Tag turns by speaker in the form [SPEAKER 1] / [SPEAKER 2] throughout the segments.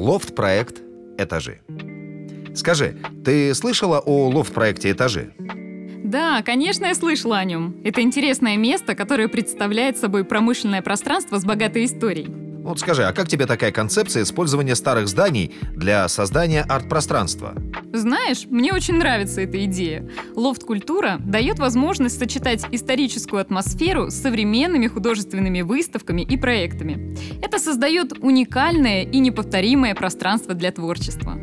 [SPEAKER 1] Лофт-проект «Этажи». Скажи, ты слышала о лофт-проекте «Этажи»?
[SPEAKER 2] Да, конечно, я слышала о нем. Это интересное место, которое представляет собой промышленное пространство с богатой историей.
[SPEAKER 1] Вот скажи, а как тебе такая концепция использования старых зданий для создания арт-пространства?
[SPEAKER 2] Знаешь, мне очень нравится эта идея. Лофт-культура дает возможность сочетать историческую атмосферу с современными художественными выставками и проектами. Это создает уникальное и неповторимое пространство для творчества.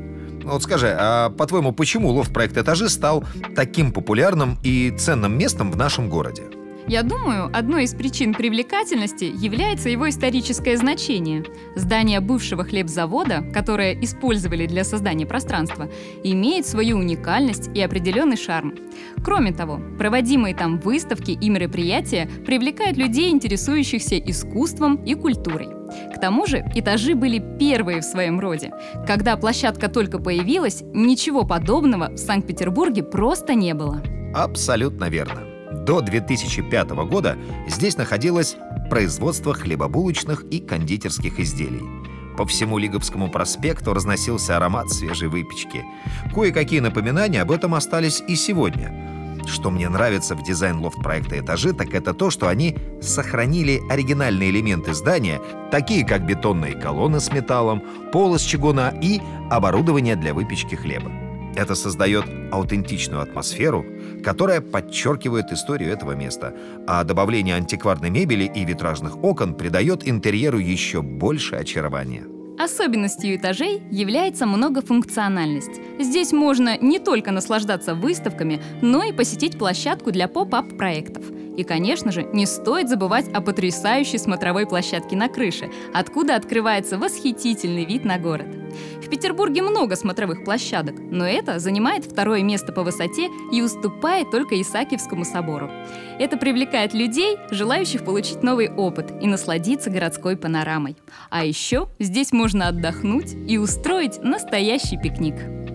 [SPEAKER 1] Вот скажи, а по-твоему, почему лофт-проект «Этажи» стал таким популярным и ценным местом в нашем городе?
[SPEAKER 2] Я думаю, одной из причин привлекательности является его историческое значение. Здание бывшего хлебзавода, которое использовали для создания пространства, имеет свою уникальность и определенный шарм. Кроме того, проводимые там выставки и мероприятия привлекают людей, интересующихся искусством и культурой. К тому же этажи были первые в своем роде. Когда площадка только появилась, ничего подобного в Санкт-Петербурге просто не было.
[SPEAKER 1] Абсолютно верно. До 2005 года здесь находилось производство хлебобулочных и кондитерских изделий. По всему Лиговскому проспекту разносился аромат свежей выпечки. Кое-какие напоминания об этом остались и сегодня. Что мне нравится в дизайн лофт-проекта «Этажи», так это то, что они сохранили оригинальные элементы здания, такие как бетонные колонны с металлом, пол из чугуна и оборудование для выпечки хлеба. Это создает аутентичную атмосферу, которая подчеркивает историю этого места, а добавление антикварной мебели и витражных окон придает интерьеру еще больше очарования.
[SPEAKER 2] Особенностью этажей является многофункциональность. Здесь можно не только наслаждаться выставками, но и посетить площадку для поп-ап проектов – и, конечно же, не стоит забывать о потрясающей смотровой площадке на крыше, откуда открывается восхитительный вид на город. В Петербурге много смотровых площадок, но это занимает второе место по высоте и уступает только Исаакиевскому собору. Это привлекает людей, желающих получить новый опыт и насладиться городской панорамой. А еще здесь можно отдохнуть и устроить настоящий пикник.